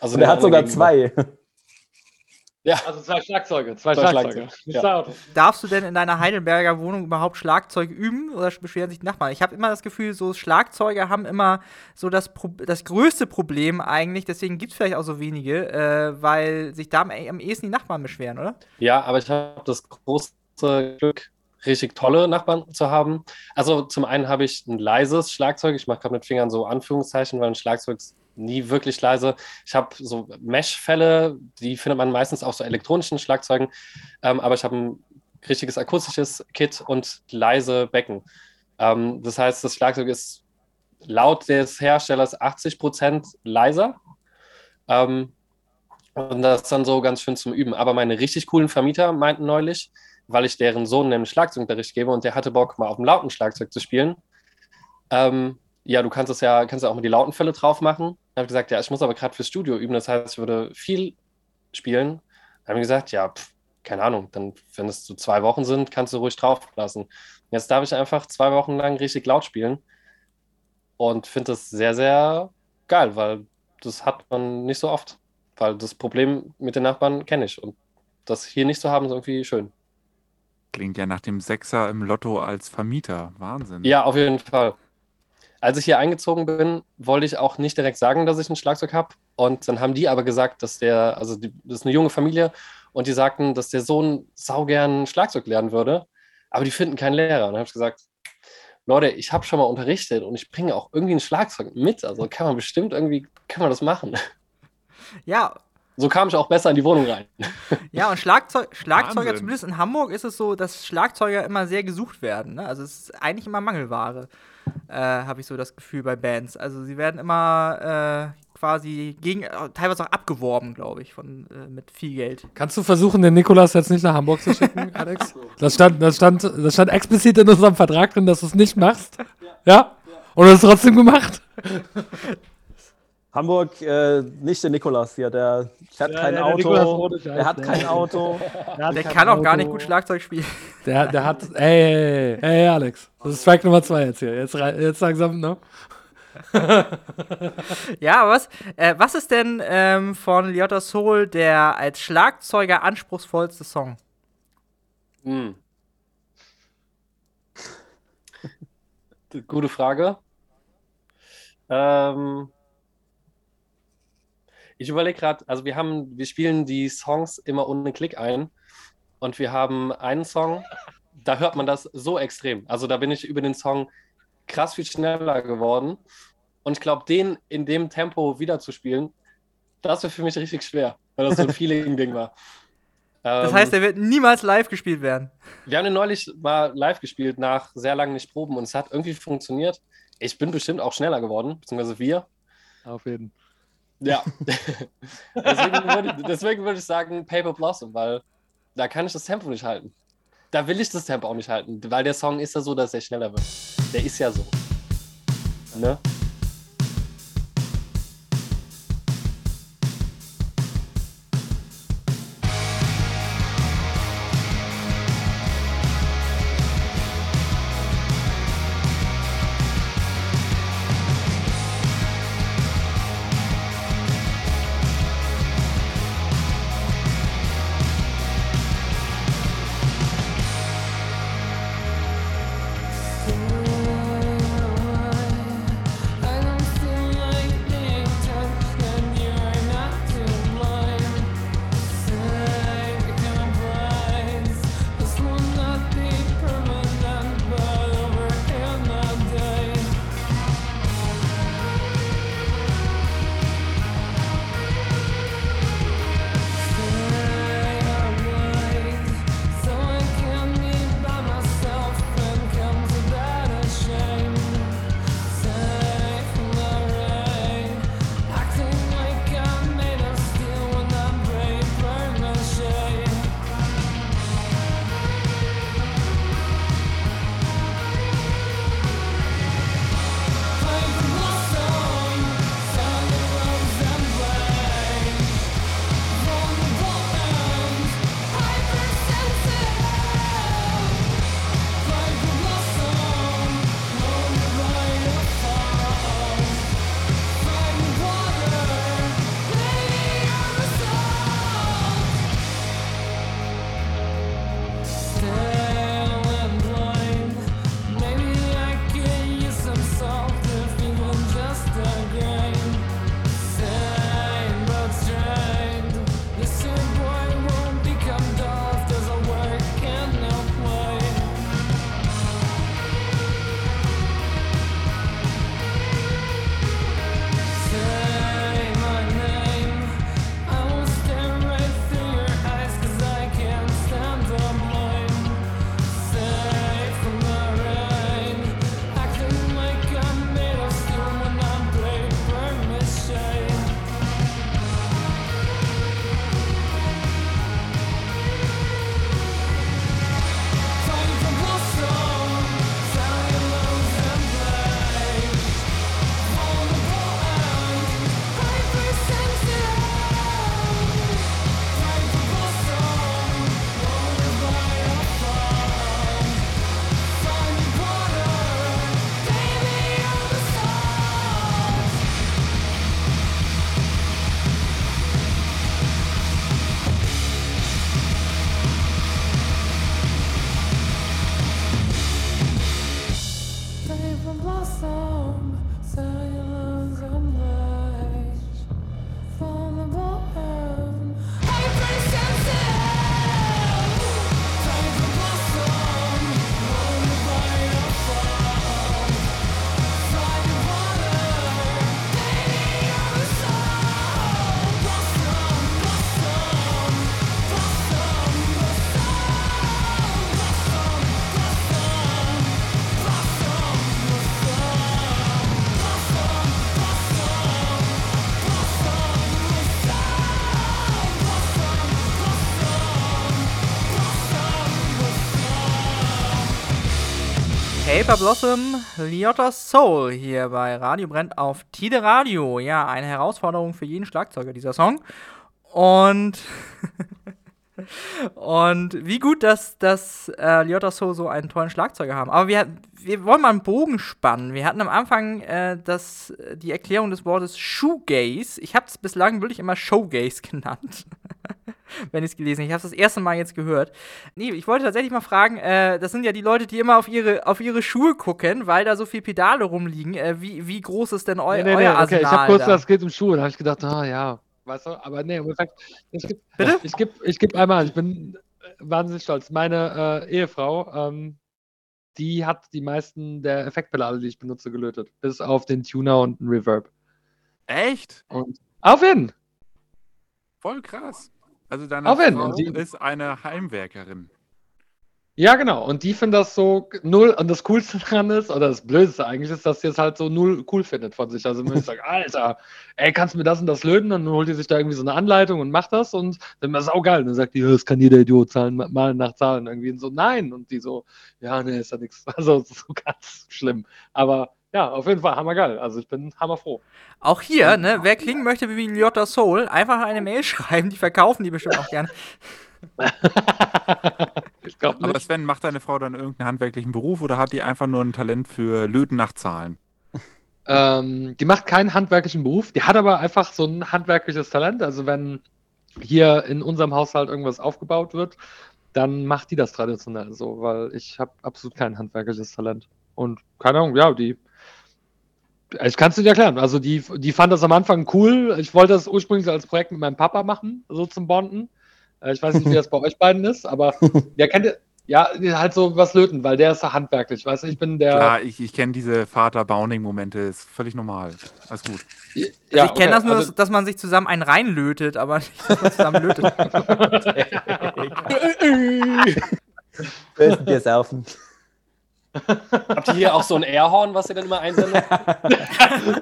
Also Und er hat sogar anderen zwei. Also zwei Schlagzeuge, zwei Zwei Schlagzeuge. Schlagzeuge, ja. Darfst du denn in deiner Heidelberger Wohnung überhaupt Schlagzeug üben oder beschweren sich die Nachbarn? Ich habe immer das Gefühl, so Schlagzeuger haben immer so das, Pro das größte Problem eigentlich, deswegen gibt es vielleicht auch so wenige, äh, weil sich da am, am ehesten die Nachbarn beschweren, oder? Ja, aber ich habe das große Glück, richtig tolle Nachbarn zu haben. Also zum einen habe ich ein leises Schlagzeug. Ich mache gerade mit Fingern so Anführungszeichen, weil ein Schlagzeug ist nie wirklich leise. Ich habe so Mesh-Fälle, die findet man meistens auf so elektronischen Schlagzeugen. Ähm, aber ich habe ein richtiges akustisches Kit und leise Becken. Ähm, das heißt, das Schlagzeug ist laut des Herstellers 80% leiser. Ähm, und das ist dann so ganz schön zum Üben. Aber meine richtig coolen Vermieter meinten neulich, weil ich deren Sohn nämlich Schlagzeugunterricht gebe und der hatte Bock, mal auf dem lauten Schlagzeug zu spielen. Ähm, ja, du kannst es ja, kannst ja auch mal die lauten Fälle drauf machen. Dann habe ich gesagt, ja, ich muss aber gerade fürs Studio üben, das heißt, ich würde viel spielen. Dann haben wir gesagt, ja, pff, keine Ahnung, dann, wenn es so zwei Wochen sind, kannst du ruhig drauf lassen. Jetzt darf ich einfach zwei Wochen lang richtig laut spielen und finde das sehr, sehr geil, weil das hat man nicht so oft. Weil das Problem mit den Nachbarn kenne ich und das hier nicht zu haben, ist irgendwie schön. klingt ja nach dem Sechser im Lotto als Vermieter. Wahnsinn. Ja, auf jeden Fall. Als ich hier eingezogen bin, wollte ich auch nicht direkt sagen, dass ich ein Schlagzeug habe. Und dann haben die aber gesagt, dass der, also die, das ist eine junge Familie, und die sagten, dass der Sohn saugern Schlagzeug lernen würde, aber die finden keinen Lehrer. Und dann habe ich gesagt, Leute, ich habe schon mal unterrichtet und ich bringe auch irgendwie ein Schlagzeug mit. Also kann man bestimmt irgendwie, kann man das machen. Ja, So kam ich auch besser in die Wohnung rein. Ja, und Schlagzeug, Schlagzeuger, Wahnsinn. zumindest in Hamburg, ist es so, dass Schlagzeuger immer sehr gesucht werden. Ne? Also es ist eigentlich immer Mangelware, äh, habe ich so das Gefühl bei Bands. Also sie werden immer äh, quasi gegen, teilweise auch abgeworben, glaube ich, von, äh, mit viel Geld. Kannst du versuchen, den Nikolas jetzt nicht nach Hamburg zu schicken, Alex? Das stand, das, stand, das stand explizit in unserem Vertrag drin, dass du es nicht machst. Ja? Und du hast es trotzdem gemacht? Hamburg, äh, nicht der Nikolas hier, der fährt Ja, kein der- der Auto, der hat kein der- Auto. Der kann auch gar nicht gut Schlagzeug spielen. Der, der hat. Ey, ey, ey, Alex. Das ist Strike Nummer zwei jetzt hier. Jetzt, jetzt langsam, ne? Ja, was, äh, was ist denn ähm, von Liotta Soul der als Schlagzeuger anspruchsvollste Song? Hm. Gute Frage. Ähm, ich überlege gerade, also wir haben, wir spielen die Songs immer ohne Klick ein und wir haben einen Song, da hört man das so extrem. Also da bin ich über den Song krass viel schneller geworden und ich glaube, den in dem Tempo wiederzuspielen, das wäre für mich richtig schwer, weil das so ein Feeling-Ding war. Das Ähm, heißt, der wird niemals live gespielt werden. wir haben den neulich mal live gespielt, nach sehr langen nicht Proben und es hat irgendwie funktioniert. Ich bin bestimmt auch schneller geworden, beziehungsweise wir. Auf jeden Ja. deswegen, würde, deswegen würde ich sagen Paper Blossom, weil da kann ich das Tempo nicht halten. Da will ich das Tempo auch nicht halten, weil der Song ist ja so, dass er schneller wird. Der ist ja so. Ne? Paper Blossom, Liotta Soul hier bei Radio Brennt auf Tide Radio. Ja, eine Herausforderung für jeden Schlagzeuger, dieser Song. Und. Und wie gut, dass, dass äh, Liotta Soul so einen tollen Schlagzeuger haben. Aber wir, wir wollen mal einen Bogen spannen. Wir hatten am Anfang äh, das, die Erklärung des Wortes Shoegaze. Ich habe es bislang wirklich immer Showgaze genannt. Wenn ich es gelesen habe. Ich habe es das erste Mal jetzt gehört. Nee, ich wollte tatsächlich mal fragen, äh, das sind ja die Leute, die immer auf ihre, auf ihre Schuhe gucken, weil da so viele Pedale rumliegen. Äh, wie, wie groß ist denn eu Nee, nee, euer nee, okay, ich Arsenal? habe kurz da? gedacht, es geht um Schuhe. Da habe ich gedacht, ah ja, weißt du, aber nee, Endeffekt, ich gebe ich geb, ich geb einmal, ich bin äh, wahnsinnig stolz. Meine äh, Ehefrau, ähm, die hat die meisten der Effektpedale, die ich benutze, gelötet. Bis auf den Tuner und den Reverb. Echt? Und auf ihn! Voll krass. Also deine jeden Frau. Die- ist eine Heimwerkerin. Ja, genau. Und die finden das so null. Und das Coolste dran ist, oder das Blödste eigentlich, ist, dass sie es halt so null cool findet von sich. Also, wenn ich sage, Alter, ey, kannst du mir das und das löten? Und dann holt die sich da irgendwie so eine Anleitung und macht das und dann ist saugeil. Und dann sagt die, das kann jeder Idiot zahlen, ma- mal nach Zahlen. Irgendwie und so, nein. Und die so, ja, nee, ist ja nichts. Also, es ist so ganz schlimm. Aber ja, auf jeden Fall hammergeil. Also, ich bin hammerfroh. Auch hier, ne, wer klingen möchte wie Liotta Soul, einfach eine Mail schreiben, die verkaufen die bestimmt auch gerne. ich glaube Aber nicht. Sven, macht deine Frau dann irgendeinen handwerklichen Beruf oder hat die einfach nur ein Talent für Löten nach Zahlen? Ähm, die macht keinen handwerklichen Beruf, die hat aber einfach so ein handwerkliches Talent. Also wenn hier in unserem Haushalt irgendwas aufgebaut wird, dann macht die das traditionell so, weil ich habe absolut kein handwerkliches Talent. Und keine Ahnung, ja, die. Ich kann es nicht erklären. Also die, die fand das am Anfang cool. Ich wollte das ursprünglich als Projekt mit meinem Papa machen, so zum Bonden. Äh, Ich weiß nicht, wie das bei euch beiden ist, aber der kennt ja halt so was löten, weil der ist ja handwerklich. Weißt du, ich bin der. Klar, ich, ich kenne diese Vater-Bowning-Momente, ist völlig normal. Alles gut. Ja, Also ich kenne okay, das nur, also- dass, dass man sich zusammen einen reinlötet, aber nicht, dass man zusammen lötet. Bösen Bier saufen. Habt ihr hier auch so ein Airhorn, was ihr dann immer einsendet?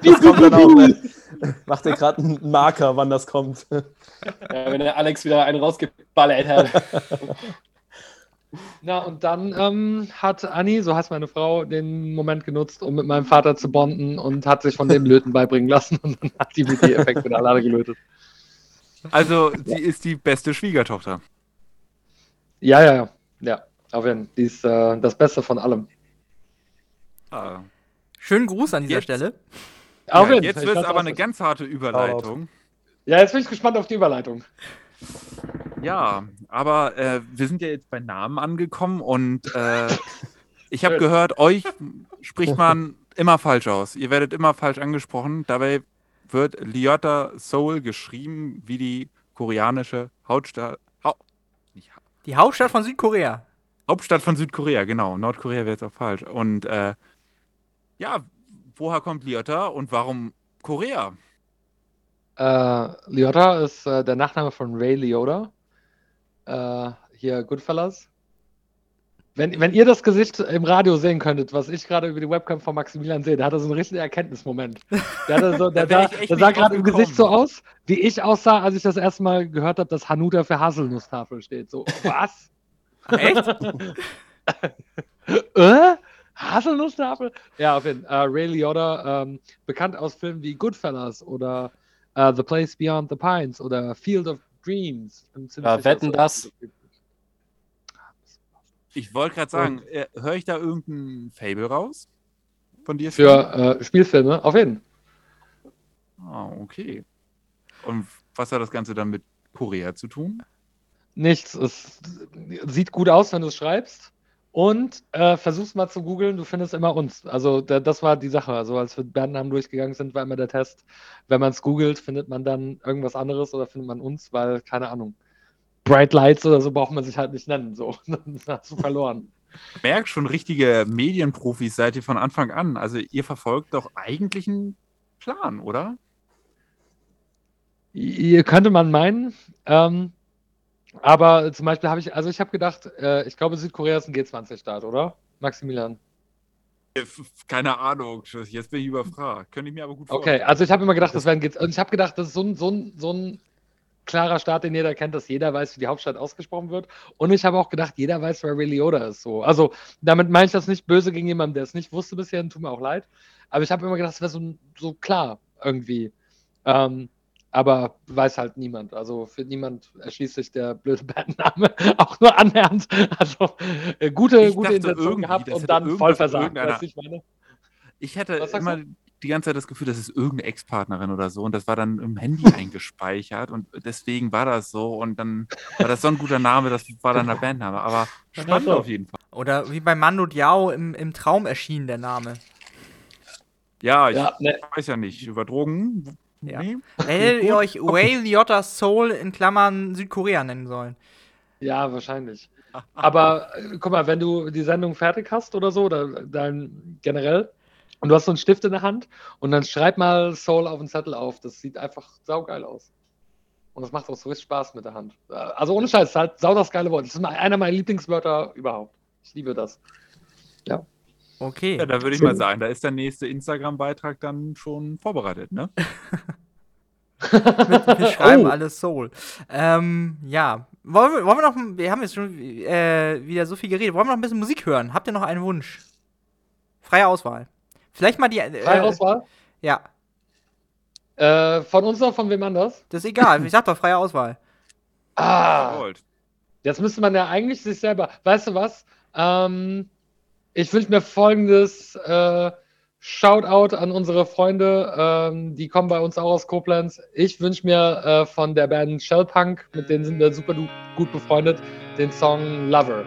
Das kommt dann auch. Ne? Macht ihr gerade einen Marker, wann das kommt. Ja, wenn der Alex wieder einen rausgeballert hat. Na, und dann ähm, hat Anni, so heißt meine Frau, den Moment genutzt, um mit meinem Vater zu bonden und hat sich von dem Löten beibringen lassen und dann hat die mit die Effekte alle gelötet. Also, sie ist die beste Schwiegertochter. Ja, ja, ja. Ja, auf jeden Fall. Die ist äh, das Beste von allem. Ah. Schönen Gruß an dieser Jetzt- Stelle. Ja, jeden jetzt wird es aber eine ganz harte Überleitung. Ja, jetzt bin ich gespannt auf die Überleitung. Ja, aber äh, wir sind ja jetzt bei Namen angekommen und äh, ich habe gehört, euch spricht man immer falsch aus. Ihr werdet immer falsch angesprochen. Dabei wird Lyotta Seoul geschrieben wie die koreanische Hauptstadt, Ha- Die Hauptstadt von Südkorea. Hauptstadt von Südkorea, genau. Nordkorea wäre jetzt auch falsch. Und äh, ja, woher kommt Lyotta und warum Korea? Äh, Liotta ist äh, der Nachname von Ray Liotta. Äh, hier Goodfellas. Wenn, wenn ihr das Gesicht im Radio sehen könntet, was ich gerade über die Webcam von Maximilian sehe, der hatte so einen richtigen Erkenntnismoment. Der, so, der, Da der sah gerade im Gesicht so aus, wie ich aussah, als ich das erste Mal gehört habe, dass Hanuta für Haselnusstafel steht. So, was? Echt? äh? Haselnusstafel? Ja, auf jeden Fall. Äh, Ray Liotta, ähm, bekannt aus Filmen wie Goodfellas oder äh, The Place Beyond the Pines oder Field of Dreams. Ja, wetten das? Ich wollte gerade sagen, äh, höre ich da irgendein Fable raus? Von dir? Für äh, Spielfilme, auf jeden Ah, okay. Und was hat das Ganze dann mit Korea zu tun? Nichts. Es sieht gut aus, wenn du es schreibst. Und äh, versuch's mal zu googeln, du findest immer uns. Also da, das war die Sache. Also als wir Bandnamen durchgegangen sind, war immer der Test. Wenn man es googelt, findet man dann irgendwas anderes oder findet man uns, weil, keine Ahnung, Bright Lights oder so braucht man sich halt nicht nennen. So, dann hast du verloren. Merkt schon richtige Medienprofis seid ihr von Anfang an. Also ihr verfolgt doch eigentlich einen Plan, oder? Ihr könnte man meinen. Ähm, aber zum Beispiel habe ich, also ich habe gedacht, äh, ich glaube, Südkorea ist ein G20-Staat, oder? Maximilian. Keine Ahnung, jetzt bin ich überfragt. Könnte ich mir aber gut Okay, also ich habe immer gedacht, das wäre ein G und ich habe gedacht, das ist so ein, so ein, so ein klarer Staat, den jeder kennt, dass jeder weiß, wie die Hauptstadt ausgesprochen wird. Und ich habe auch gedacht, jeder weiß, wer Ray Liotta ist. So. Also damit meine ich das nicht böse gegen jemanden, der es nicht wusste bisher, tut mir auch leid. Aber ich habe immer gedacht, es wäre so, so klar irgendwie. Ähm, aber weiß halt niemand. Also für niemand erschließt sich der blöde Bandname auch nur annähernd. Also äh, gute, Ich gute Intention irgendwie, gehabt und dann voll irgendwas- versagt. du, ich meine? Ich hätte immer die ganze Zeit das Gefühl, das ist irgendeine Ex-Partnerin oder so und das war dann im Handy eingespeichert und deswegen war das so und dann war das so ein guter Name, das war dann der Bandname. Aber spannend auf jeden Fall. Oder wie bei Mando Diao im, im Traum erschien der Name. Ja, ich Ja, ne, weiß ja nicht. Über Drogen? Ja. Nee. Hättet ihr euch Whale Liotta Soul in Klammern Südkorea nennen sollen? ja, wahrscheinlich. Aber äh, guck mal, wenn du die Sendung fertig hast oder so, oder dann generell, und du hast so einen Stift in der Hand und dann schreib mal Soul auf den Zettel auf. Das sieht einfach saugeil aus. Und das macht auch so richtig Spaß mit der Hand. Äh, Also ohne Scheiß, halt sau das geile Wort. Das ist einer meiner Lieblingswörter überhaupt. Ich liebe das. Okay. Ja, da würde ich mal sagen, da ist der nächste Instagram-Beitrag dann schon vorbereitet, ne? Wir schreiben Oh. alles Soul. Ähm, ja. Wollen wir, wollen wir noch, wir haben jetzt schon äh, wieder so viel geredet, wollen wir noch ein bisschen Musik hören? Habt ihr noch einen Wunsch? Freie Auswahl. Vielleicht mal die. Äh, Freie Auswahl. Ja, Äh, von uns oder von wem anders? das ist egal. Ich sag doch freie Auswahl. Ah, jetzt müsste man ja eigentlich sich selber. Weißt du was? Ähm, ich wünsche mir folgendes äh, Shoutout an unsere Freunde, ähm, die kommen bei uns auch aus Koblenz. Ich wünsche mir äh, von der Band Shellpunk, mit denen sind wir super gut befreundet, den Song Lover.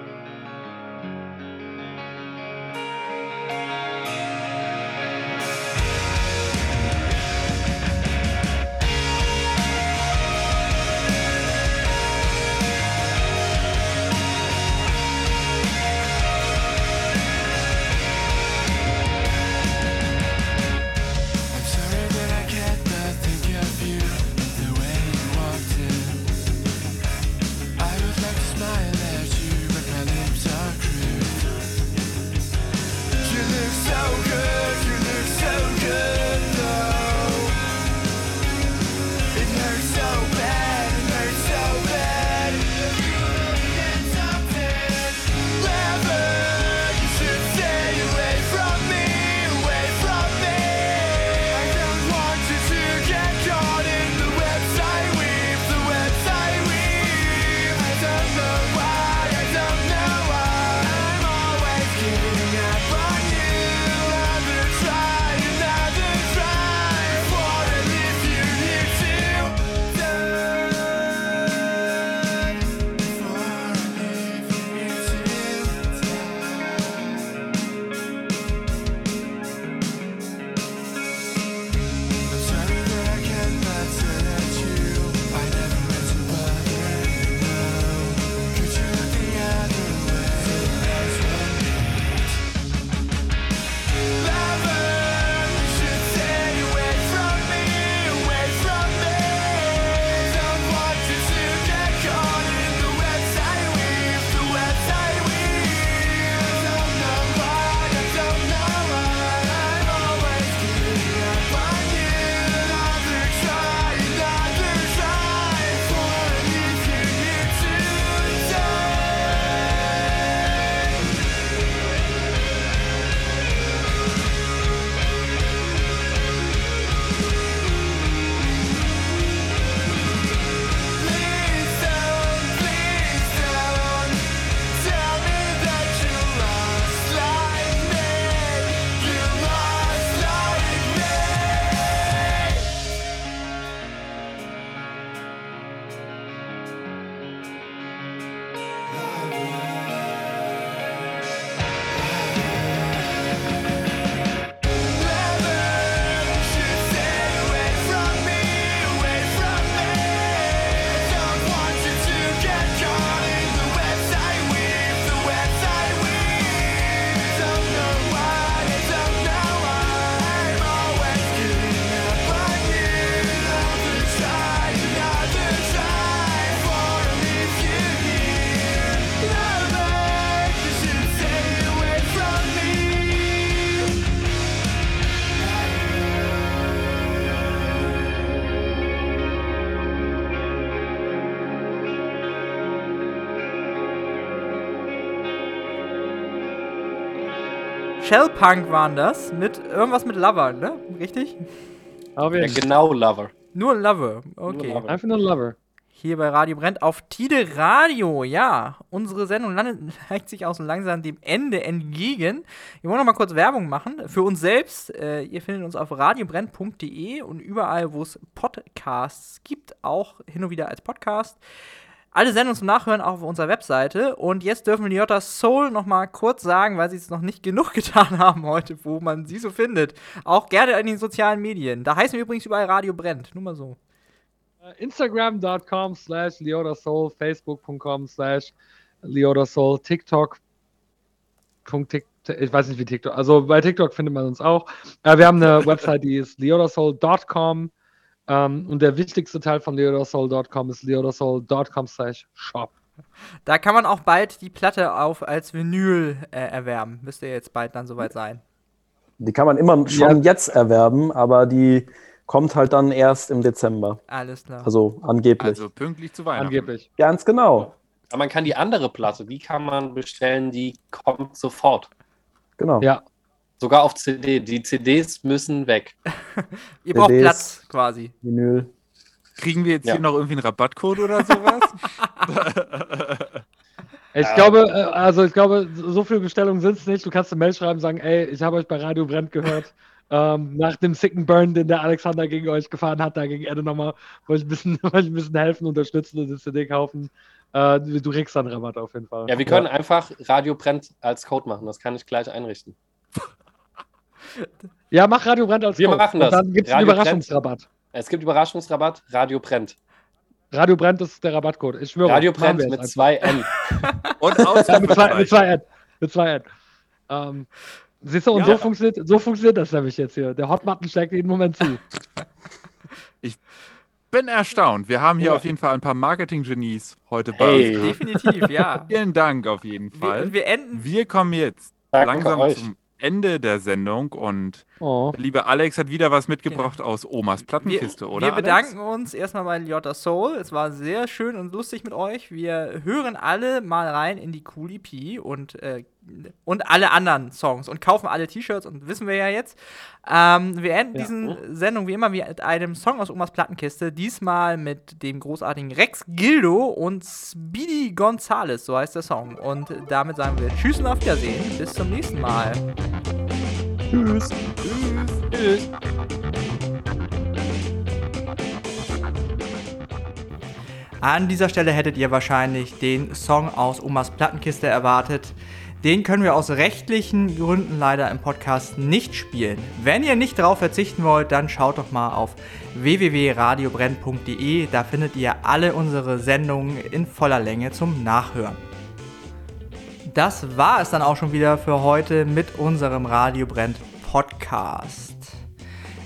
Shellpunk waren das. Mit irgendwas mit Lover, ne? Richtig? Ja, genau, Lover. Nur Lover. Okay. Nur Lover. einfach nur Lover. Hier bei Radio Brennt auf Tide Radio. Ja, unsere Sendung landet, neigt sich auch so langsam dem Ende entgegen. Wir wollen noch mal kurz Werbung machen für uns selbst. Äh, ihr findet uns auf radiobrennt.de und überall, wo es Podcasts gibt, auch hin und wieder als Podcast. Alle Sendungen zum Nachhören auch auf unserer Webseite. Und jetzt dürfen wir Liotta Soul noch mal kurz sagen, weil sie es noch nicht genug getan haben heute, wo man sie so findet. Auch gerne in den sozialen Medien. Da heißen wir übrigens überall Radio Brennt. Nur mal so. Äh, Instagram.com slash leodasoul, Facebook.com slash leodasoul, TikTok. Ich weiß nicht, wie TikTok. Also bei TikTok findet man uns auch. Äh, wir haben eine Website, die ist leodasoul.com. Ähm, und der wichtigste Teil von leodasoul.com ist leodasoul.com slash shop. Da kann man auch bald die Platte auf als Vinyl äh, erwerben. Müsste jetzt bald dann soweit sein. Die kann man immer schon jetzt erwerben, aber die kommt halt dann erst im Dezember. Alles klar. Also angeblich. Also pünktlich zu Weihnachten. Angeblich. Ganz genau. Aber man kann die andere Platte, die kann man bestellen, die kommt sofort. Genau. Ja. Sogar auf CD. Die CDs müssen weg. Ihr braucht CDs. Platz quasi. Vinyl. Kriegen wir jetzt Ja. hier noch irgendwie einen Rabattcode oder sowas? Ich Ja. glaube, äh, also ich glaube, so viele Bestellungen sind es nicht. Du kannst eine Mail schreiben und sagen, ey, ich habe euch bei Radio Brennt gehört. Ähm, nach dem sicken Burn, den der Alexander gegen euch gefahren hat, da gegen Ende nochmal, wollte ich ein bisschen, wollte ich ein bisschen helfen, unterstützen und die CD kaufen. Äh, du du kriegst dann Rabatt auf jeden Fall. Ja, wir können einfach Radio brennt als Code machen. Das kann ich gleich einrichten. Ja, mach Radio Brennt als Wir Code. machen Und das. dann gibt es einen Radio Überraschungsrabatt. Es gibt Überraschungsrabatt. Radio brennt. Radio Brennt ist der Rabattcode. Ich schwöre. Radio wir jetzt mit einfach. zwei N. Und Ja, mit, zwei, mit zwei N. Mit zwei N. Ähm, siehst du, und Ja. so, funktioniert, so funktioniert das nämlich jetzt hier. Der Hotbutton steckt jeden Moment zu. bin erstaunt. Wir haben hier Ja. auf jeden Fall ein paar Marketing-Genies heute bei Hey. uns. Definitiv, ja. Vielen Dank auf jeden Wir, Fall. und wir enden. Wir kommen jetzt Danke langsam zum Ende der Sendung und Oh. liebe Alex hat wieder was mitgebracht aus Omas Wir, Plattenkiste, oder? wir Alex? bedanken uns erstmal bei Liotta Soul. Es war sehr schön und lustig mit euch. Wir hören alle mal rein in die Cool EP und, äh, und alle anderen Songs und kaufen alle T-Shirts und wissen wir ja jetzt. Ähm, wir enden Ja. diesen Sendung wie immer mit einem Song aus Omas Plattenkiste. Diesmal mit dem großartigen Rex Gildo und Speedy Gonzales, so heißt der Song. Und damit sagen wir Tschüss und auf Wiedersehen. Bis zum nächsten Mal. Tschüss. Tschüss. An dieser Stelle hättet ihr wahrscheinlich den Song aus Omas Plattenkiste erwartet. Den können wir aus rechtlichen Gründen leider im Podcast nicht spielen. Wenn ihr nicht darauf verzichten wollt, dann schaut doch mal auf www.radiobrenn.de. Da findet ihr alle unsere Sendungen in voller Länge zum Nachhören. Das war es dann auch schon wieder für heute mit unserem Radio Brennt Podcast.